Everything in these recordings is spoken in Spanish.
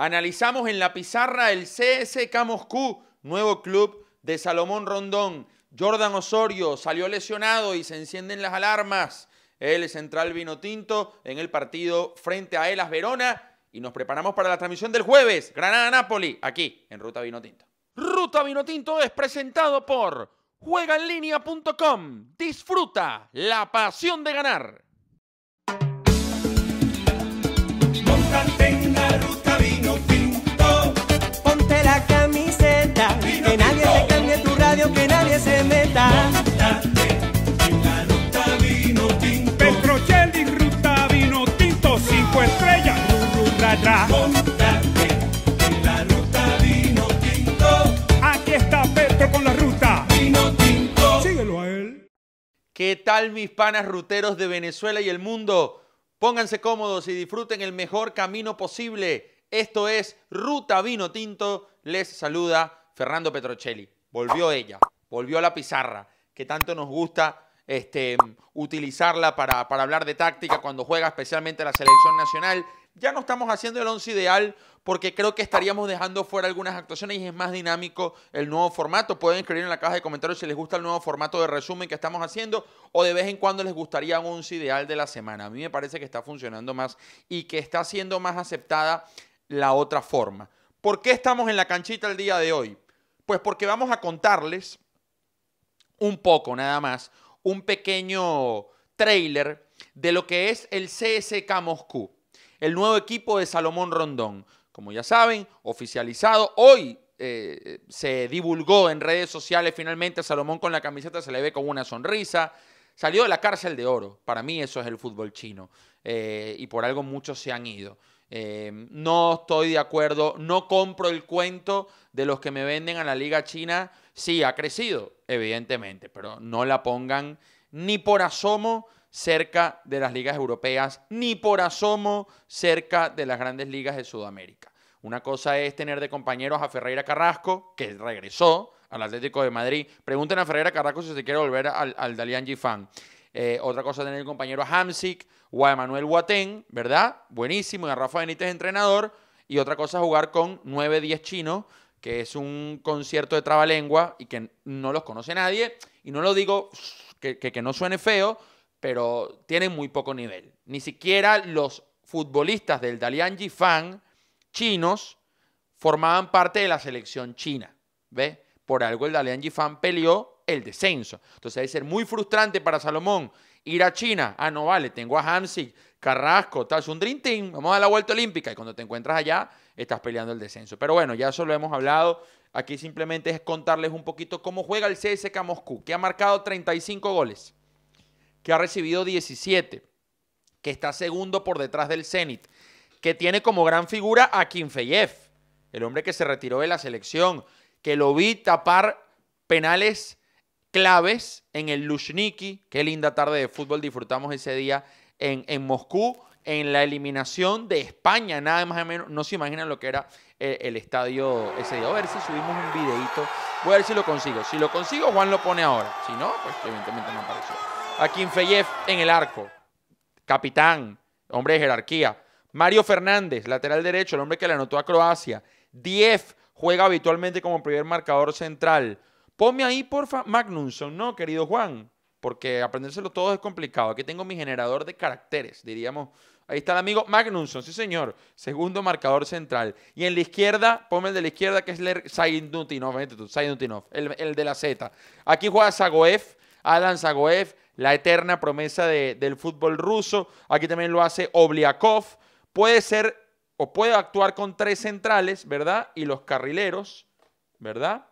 Analizamos en la pizarra el CSK Moscú, nuevo club de Salomón Rondón. Jordan Osorio salió lesionado y se encienden las alarmas. El central vino tinto en el partido frente a Elas Verona. Y nos preparamos para la transmisión del jueves, Granada-Napoli, aquí en Ruta Vino Tinto. Ruta Vino Tinto es presentado por juegaenlinea.com. Disfruta la pasión de ganar. Montate en la ruta vino tinto. Petrocelli, ruta vino tinto, cinco estrellas. Montate en la ruta vino tinto. Aquí está Petro con la ruta. Vino tinto. Síguelo a él. ¿Qué tal mis panas ruteros de Venezuela y el mundo? Pónganse cómodos y disfruten el mejor camino posible. Esto es Ruta Vino Tinto. Les saluda Fernando Petrocelli. Volvió ella, volvió a la pizarra, que tanto nos gusta este, utilizarla para, para hablar de táctica cuando juega especialmente la selección nacional. Ya no estamos haciendo el once ideal porque creo que estaríamos dejando fuera algunas actuaciones y es más dinámico el nuevo formato. Pueden escribir en la caja de comentarios si les gusta el nuevo formato de resumen que estamos haciendo o de vez en cuando les gustaría un once ideal de la semana. A mí me parece que está funcionando más y que está siendo más aceptada la otra forma. ¿Por qué estamos en la canchita el día de hoy? Pues porque vamos a contarles un poco nada más, un pequeño trailer de lo que es el CSK Moscú, el nuevo equipo de Salomón Rondón. Como ya saben, oficializado. Hoy eh, se divulgó en redes sociales finalmente Salomón con la camiseta, se le ve con una sonrisa. Salió de la cárcel de oro. Para mí eso es el fútbol chino. Eh, y por algo muchos se han ido. Eh, no estoy de acuerdo, no compro el cuento de los que me venden a la liga china. Sí, ha crecido, evidentemente, pero no la pongan ni por asomo cerca de las ligas europeas, ni por asomo cerca de las grandes ligas de Sudamérica. Una cosa es tener de compañeros a Ferreira Carrasco, que regresó al Atlético de Madrid. Pregunten a Ferreira Carrasco si se quiere volver al, al Dalian Gifan. Eh, otra cosa es tener el compañero a Hamsik o a Emanuel Huatén, ¿verdad? Buenísimo, y a Rafa Benítez entrenador. Y otra cosa es jugar con 9-10 chinos, que es un concierto de trabalengua y que no los conoce nadie. Y no lo digo que, que, no suene feo, pero tienen muy poco nivel. Ni siquiera los futbolistas del Dalian Fan chinos formaban parte de la selección china. ¿Ve? Por algo el Dalian Fan peleó el descenso. Entonces debe ser muy frustrante para Salomón ir a China. Ah, no vale, tengo a Hamsik, Carrasco, tal, es un Dream Team, vamos a la vuelta olímpica. Y cuando te encuentras allá, estás peleando el descenso. Pero bueno, ya eso lo hemos hablado. Aquí simplemente es contarles un poquito cómo juega el CSK Moscú, que ha marcado 35 goles que ha recibido 17, que está segundo por detrás del Zenit, que tiene como gran figura a Kinfeyev, el hombre que se retiró de la selección, que lo vi tapar penales claves en el Lushniki, qué linda tarde de fútbol disfrutamos ese día en, en Moscú, en la eliminación de España, nada más o menos, no se imaginan lo que era el, el, estadio ese día. A ver si subimos un videito, voy a ver si lo consigo. Si lo consigo, Juan lo pone ahora, si no, pues evidentemente no apareció a Kinfeyev en el arco, capitán, hombre de jerarquía. Mario Fernández, lateral derecho, el hombre que le anotó a Croacia. Diez juega habitualmente como primer marcador central. Ponme ahí, porfa, Magnusson, ¿no, querido Juan? Porque aprendérselo todo es complicado. Aquí tengo mi generador de caracteres, diríamos. Ahí está el amigo Magnusson, sí señor. Segundo marcador central. Y en la izquierda, ponme el de la izquierda que es Saynutinov, el, el de la Z. Aquí juega Zagoev, Alan Zagoev, la eterna promesa de, del fútbol ruso. Aquí también lo hace Obliakov. Puede ser o puede actuar con tres centrales, ¿verdad? Y los carrileros, ¿verdad?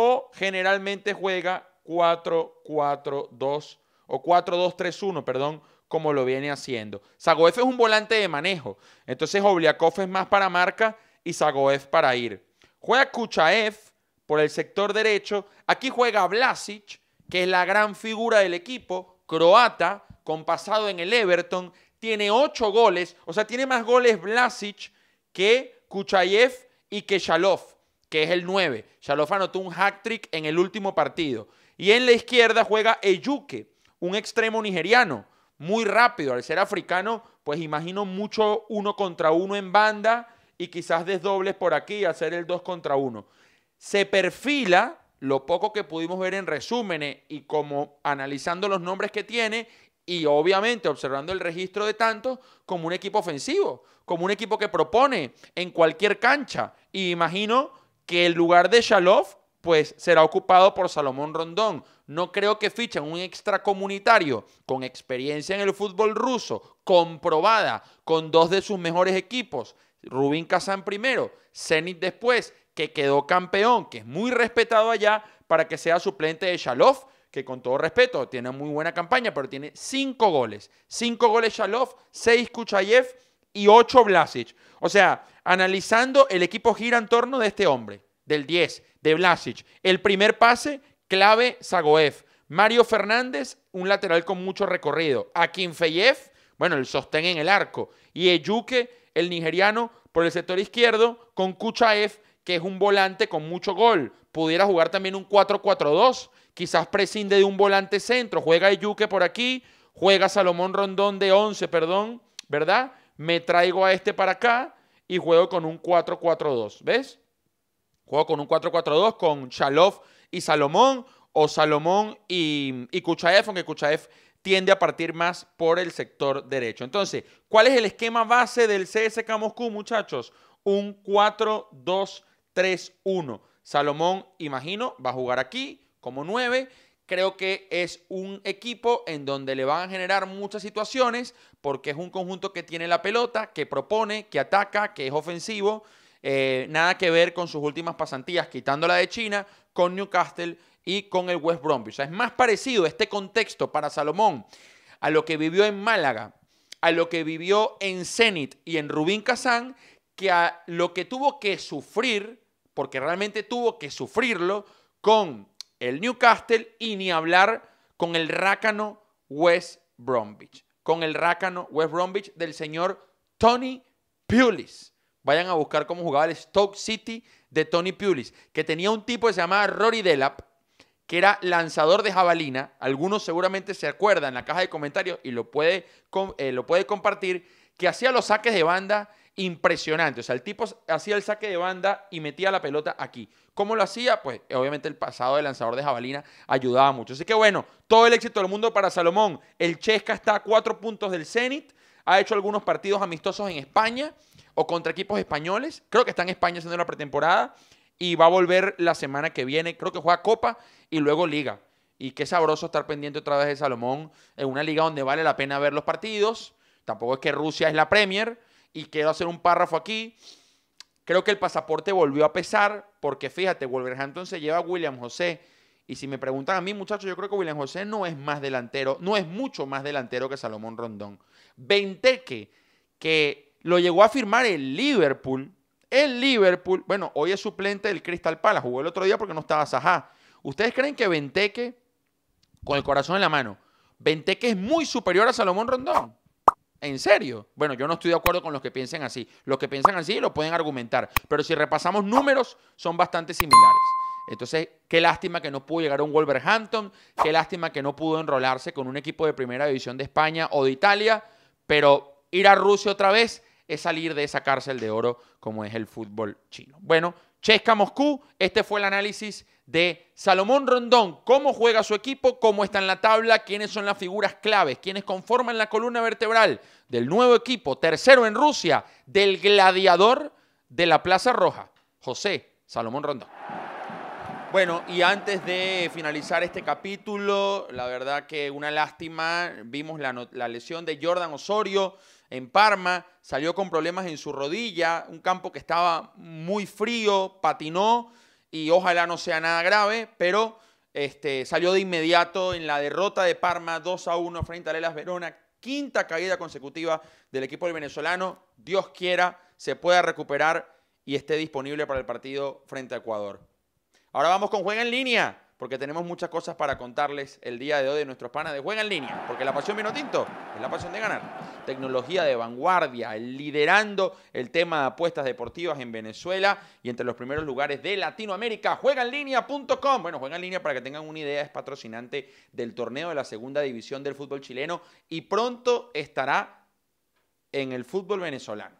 O generalmente juega 4-4-2 o 4-2-3-1, perdón, como lo viene haciendo. Zagoev es un volante de manejo. Entonces Obliakov es más para marca y Zagoev para ir. Juega Kuchaev por el sector derecho. Aquí juega Vlasic que es la gran figura del equipo, croata, con pasado en el Everton, tiene ocho goles, o sea, tiene más goles Vlasic que Kuchayev y que Shalov, que es el 9. Shalov anotó un hat-trick en el último partido. Y en la izquierda juega Eyuke, un extremo nigeriano, muy rápido. Al ser africano, pues imagino mucho uno contra uno en banda y quizás desdobles por aquí hacer el 2 contra 1. Se perfila lo poco que pudimos ver en resúmenes y como analizando los nombres que tiene y obviamente observando el registro de tantos como un equipo ofensivo, como un equipo que propone en cualquier cancha. Y imagino que el lugar de Shalov pues será ocupado por Salomón Rondón. No creo que fichen un extracomunitario con experiencia en el fútbol ruso, comprobada, con dos de sus mejores equipos, Rubín Kazán primero, Zenit después, que quedó campeón, que es muy respetado allá, para que sea suplente de Shalov, que con todo respeto tiene muy buena campaña, pero tiene cinco goles. Cinco goles Shalov, seis Kuchayev y ocho Blasic. O sea, analizando, el equipo gira en torno de este hombre, del 10, de Blasic. El primer pase, clave Zagoev. Mario Fernández, un lateral con mucho recorrido. Akinfeyev, bueno, el sostén en el arco. Y Eyuke, el nigeriano, por el sector izquierdo, con Kuchaev, que es un volante con mucho gol. Pudiera jugar también un 4-4-2. Quizás prescinde de un volante centro. Juega Eyuke por aquí. Juega Salomón Rondón de 11, perdón, ¿verdad? Me traigo a este para acá y juego con un 4-4-2. ¿Ves? Juego con un 4-4-2 con Shalov y Salomón o Salomón y, y Kuchaev, aunque Kuchaev tiende a partir más por el sector derecho. Entonces, ¿cuál es el esquema base del CSK Moscú, muchachos? Un 4-2-3-1. Salomón, imagino, va a jugar aquí como 9. Creo que es un equipo en donde le van a generar muchas situaciones porque es un conjunto que tiene la pelota, que propone, que ataca, que es ofensivo. Eh, nada que ver con sus últimas pasantías, quitándola de China, con Newcastle y con el West Bromwich. O sea, es más parecido este contexto para Salomón a lo que vivió en Málaga, a lo que vivió en Zenit y en Rubín Kazán, que a lo que tuvo que sufrir, porque realmente tuvo que sufrirlo, con el Newcastle y ni hablar con el rácano West Bromwich. Con el rácano West Bromwich del señor Tony Pulis. Vayan a buscar cómo jugaba el Stoke City de Tony Pulis, que tenía un tipo que se llamaba Rory Delap, que era lanzador de jabalina. Algunos seguramente se acuerdan en la caja de comentarios y lo puede, eh, lo puede compartir, que hacía los saques de banda impresionantes. O sea, el tipo hacía el saque de banda y metía la pelota aquí. ¿Cómo lo hacía? Pues obviamente el pasado de lanzador de jabalina ayudaba mucho. Así que bueno, todo el éxito del mundo para Salomón. El Chesca está a cuatro puntos del Zenit. Ha hecho algunos partidos amistosos en España o contra equipos españoles. Creo que está en España haciendo la pretemporada y va a volver la semana que viene. Creo que juega Copa y luego Liga. Y qué sabroso estar pendiente otra vez de Salomón en una liga donde vale la pena ver los partidos. Tampoco es que Rusia es la Premier. Y quiero hacer un párrafo aquí. Creo que el pasaporte volvió a pesar porque fíjate, Wolverhampton se lleva a William José. Y si me preguntan a mí, muchachos, yo creo que William José no es más delantero, no es mucho más delantero que Salomón Rondón. Venteque, que lo llegó a firmar el Liverpool. El Liverpool, bueno, hoy es suplente del Crystal Palace, jugó el otro día porque no estaba Sajá. ¿Ustedes creen que Venteque, con el corazón en la mano, Venteque es muy superior a Salomón Rondón? ¿En serio? Bueno, yo no estoy de acuerdo con los que piensen así. Los que piensan así lo pueden argumentar. Pero si repasamos números, son bastante similares. Entonces, qué lástima que no pudo llegar a un Wolverhampton. Qué lástima que no pudo enrolarse con un equipo de primera división de España o de Italia. Pero ir a Rusia otra vez es salir de esa cárcel de oro como es el fútbol chino. Bueno, Chesca Moscú, este fue el análisis de Salomón Rondón, cómo juega su equipo, cómo está en la tabla, quiénes son las figuras claves, quiénes conforman la columna vertebral del nuevo equipo, tercero en Rusia, del gladiador de la Plaza Roja, José Salomón Rondón. Bueno, y antes de finalizar este capítulo, la verdad que una lástima, vimos la, la lesión de Jordan Osorio, en Parma, salió con problemas en su rodilla, un campo que estaba muy frío, patinó y ojalá no sea nada grave, pero este, salió de inmediato en la derrota de Parma 2 a 1 frente a Lelas Verona, quinta caída consecutiva del equipo del venezolano, Dios quiera se pueda recuperar y esté disponible para el partido frente a Ecuador. Ahora vamos con Juega en línea porque tenemos muchas cosas para contarles el día de hoy de nuestros panas de Juega en Línea, porque la pasión vino tinto es la pasión de ganar. Tecnología de vanguardia, liderando el tema de apuestas deportivas en Venezuela y entre los primeros lugares de Latinoamérica. Juegaenlinea.com. Bueno, Juega en Línea, para que tengan una idea, es patrocinante del torneo de la segunda división del fútbol chileno y pronto estará en el fútbol venezolano.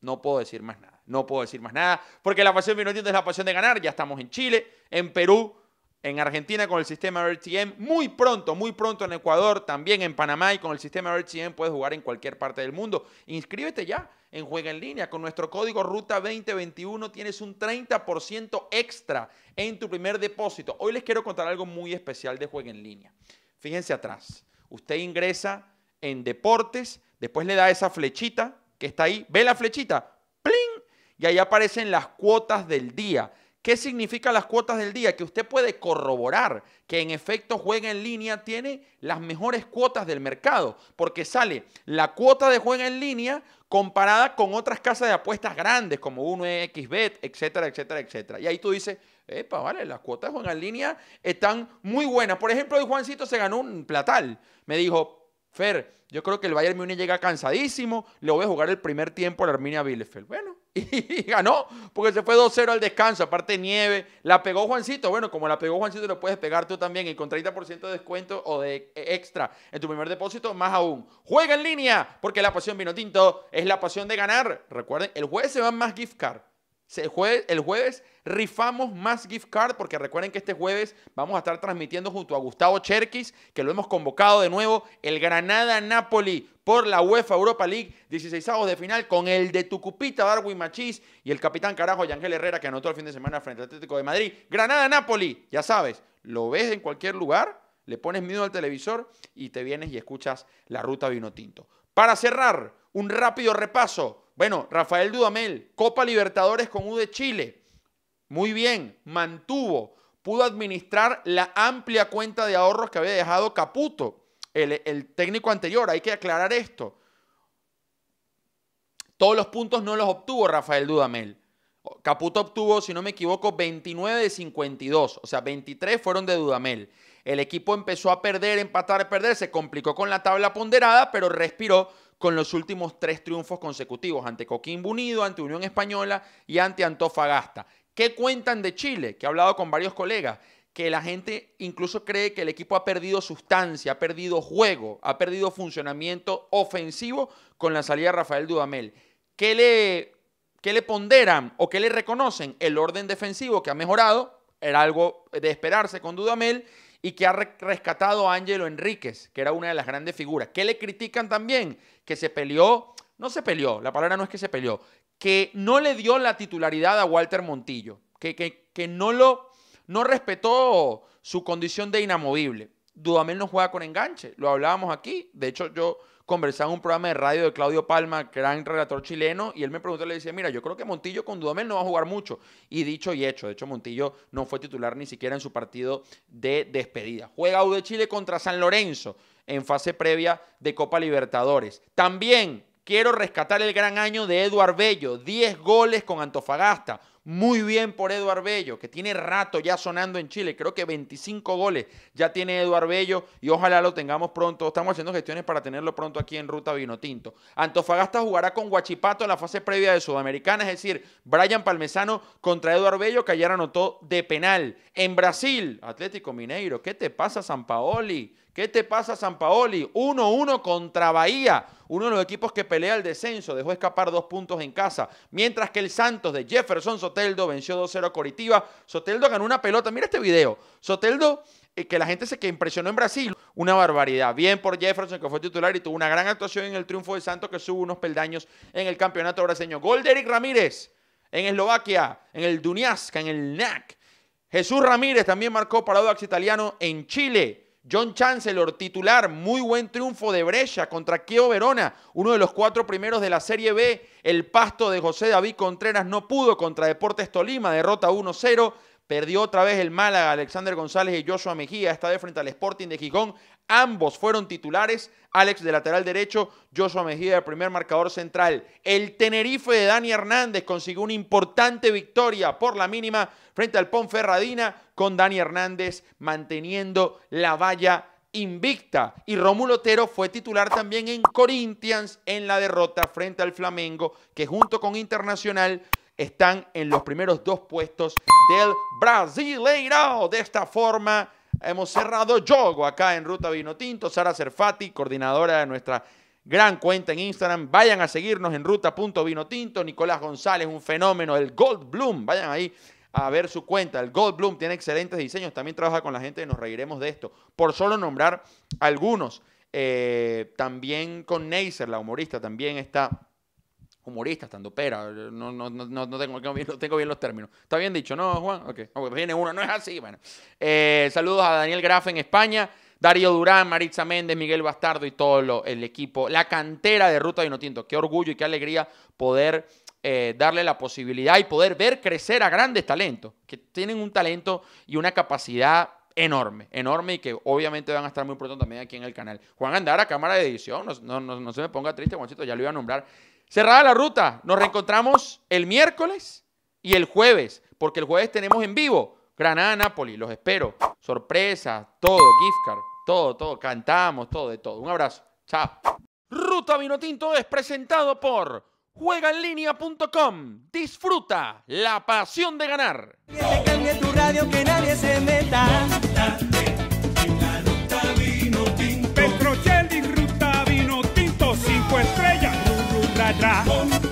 No puedo decir más nada. No puedo decir más nada. Porque la pasión vino tinto es la pasión de ganar. Ya estamos en Chile, en Perú, en Argentina con el sistema RTM. Muy pronto, muy pronto en Ecuador, también en Panamá y con el sistema RTM puedes jugar en cualquier parte del mundo. Inscríbete ya en Juega en Línea. Con nuestro código Ruta 2021 tienes un 30% extra en tu primer depósito. Hoy les quiero contar algo muy especial de Juega en Línea. Fíjense atrás. Usted ingresa en deportes, después le da esa flechita que está ahí. ¿Ve la flechita? Y ahí aparecen las cuotas del día. ¿Qué significan las cuotas del día? Que usted puede corroborar que en efecto Juega en línea tiene las mejores cuotas del mercado, porque sale la cuota de Juega en línea comparada con otras casas de apuestas grandes como 1xBet, etcétera, etcétera, etcétera. Y ahí tú dices, epa, vale, las cuotas de Juega en línea están muy buenas. Por ejemplo, hoy Juancito se ganó un platal. Me dijo, Fer, yo creo que el Bayern Múnich llega cansadísimo, le voy a jugar el primer tiempo a la Arminia Bielefeld. Bueno, y ganó, porque se fue 2-0 al descanso, aparte nieve, la pegó Juancito, bueno, como la pegó Juancito lo puedes pegar tú también y con 30% de descuento o de extra en tu primer depósito, más aún. Juega en línea, porque la pasión vino tinto es la pasión de ganar. Recuerden, el jueves se van más gift card. El jueves, rifamos más gift card porque recuerden que este jueves vamos a estar transmitiendo junto a Gustavo Cherkis, que lo hemos convocado de nuevo, el Granada Napoli por la UEFA Europa League, 16 de final con el de Tucupita Darwin Machís y el capitán carajo Yangel Herrera que anotó el fin de semana frente al Atlético de Madrid. Granada Napoli, ya sabes, lo ves en cualquier lugar, le pones miedo al televisor y te vienes y escuchas la ruta vino tinto. Para cerrar, un rápido repaso bueno, Rafael Dudamel, Copa Libertadores con U de Chile. Muy bien, mantuvo, pudo administrar la amplia cuenta de ahorros que había dejado Caputo, el, técnico anterior. Hay que aclarar esto. Todos los puntos no los obtuvo Rafael Dudamel. Caputo obtuvo, si no me equivoco, 29 de 52, o sea, 23 fueron de Dudamel. El equipo empezó a perder, empatar, perder, se complicó con la tabla ponderada, pero respiró con los últimos tres triunfos consecutivos ante Coquimbo Unido, ante Unión Española y ante Antofagasta. ¿Qué cuentan de Chile? Que he hablado con varios colegas, que la gente incluso cree que el equipo ha perdido sustancia, ha perdido juego, ha perdido funcionamiento ofensivo con la salida de Rafael Dudamel. ¿Qué le, qué le ponderan o qué le reconocen? El orden defensivo que ha mejorado, era algo de esperarse con Dudamel, y que ha rescatado a Ángelo Enríquez, que era una de las grandes figuras. ¿Qué le critican también? Que se peleó, no se peleó, la palabra no es que se peleó, que no le dio la titularidad a Walter Montillo, que, que, que no lo no respetó su condición de inamovible. Dudamel no juega con enganche, lo hablábamos aquí. De hecho, yo conversaba en un programa de radio de Claudio Palma, gran relator chileno, y él me preguntó, le decía, mira, yo creo que Montillo con Dudamel no va a jugar mucho. Y dicho y hecho, de hecho Montillo no fue titular ni siquiera en su partido de despedida. Juega U de Chile contra San Lorenzo en fase previa de Copa Libertadores. También quiero rescatar el gran año de Eduard Bello, 10 goles con Antofagasta. Muy bien por Eduard Bello, que tiene rato ya sonando en Chile. Creo que 25 goles ya tiene Eduard Bello y ojalá lo tengamos pronto. Estamos haciendo gestiones para tenerlo pronto aquí en Ruta Vinotinto. Antofagasta jugará con Guachipato en la fase previa de Sudamericana, es decir, Brian Palmesano contra Eduard Bello, que ayer anotó de penal. En Brasil, Atlético Mineiro, ¿qué te pasa, San Paoli? ¿Qué te pasa, San Paoli? 1-1 contra Bahía, uno de los equipos que pelea el descenso, dejó escapar dos puntos en casa, mientras que el Santos de Jefferson Soteldo venció 2-0 a Coritiba. Soteldo ganó una pelota, mira este video. Soteldo, eh, que la gente se que impresionó en Brasil, una barbaridad. Bien por Jefferson, que fue titular y tuvo una gran actuación en el triunfo de Santos, que subo unos peldaños en el campeonato brasileño. Gol de Eric Ramírez en Eslovaquia, en el Duniaska, en el NAC. Jesús Ramírez también marcó para Audax Italiano en Chile. John Chancellor, titular, muy buen triunfo de Brescia contra Keo Verona, uno de los cuatro primeros de la Serie B. El pasto de José David Contreras no pudo contra Deportes Tolima, derrota 1-0. Perdió otra vez el Málaga, Alexander González y Joshua Mejía, esta vez frente al Sporting de Gijón. Ambos fueron titulares. Alex de lateral derecho, Joshua Mejía de primer marcador central. El Tenerife de Dani Hernández consiguió una importante victoria por la mínima frente al Ponferradina con Dani Hernández manteniendo la valla invicta. Y Rómulo Otero fue titular también en Corinthians en la derrota frente al Flamengo, que junto con Internacional están en los primeros dos puestos del Brasileiro. De esta forma hemos cerrado Yogo acá en Ruta Vino Tinto. Sara Cerfati, coordinadora de nuestra Gran cuenta en Instagram. Vayan a seguirnos en ruta.vinotinto. Nicolás González, un fenómeno. El Gold Bloom. Vayan ahí a ver su cuenta. El Gold Bloom tiene excelentes diseños. También trabaja con la gente y nos reiremos de esto. Por solo nombrar algunos. Eh, también con Neisser, la humorista, también está humorista, estando pera, no, no, no, no, tengo, bien- no tengo bien los términos. ¿Está bien dicho, no, Juan? Ok, viene uno, no es así, bueno. Eh, saludos a Daniel Graf en España, Darío Durán, Maritza Méndez, Miguel Bastardo y todo lo- el equipo, la cantera de Ruta Vinotinto. Qué orgullo y qué alegría poder eh, darle la posibilidad y poder ver crecer a grandes talentos, que tienen un talento y una capacidad enorme, enorme y que obviamente van a estar muy pronto también aquí en el canal. Juan Andara, cámara de edición, no- no- no se me ponga triste, Juancito, ya lo iba a nombrar. Cerrada la ruta, nos reencontramos el miércoles y el jueves, porque el jueves tenemos en vivo Granada Napoli, los espero. Sorpresa, todo, gift card, todo, todo, cantamos, todo, de todo. Un abrazo, chao. Ruta Vinotinto es presentado por juegaenlinea.com. Disfruta la pasión de ganar. Que tu radio, que nadie se meta. 啊。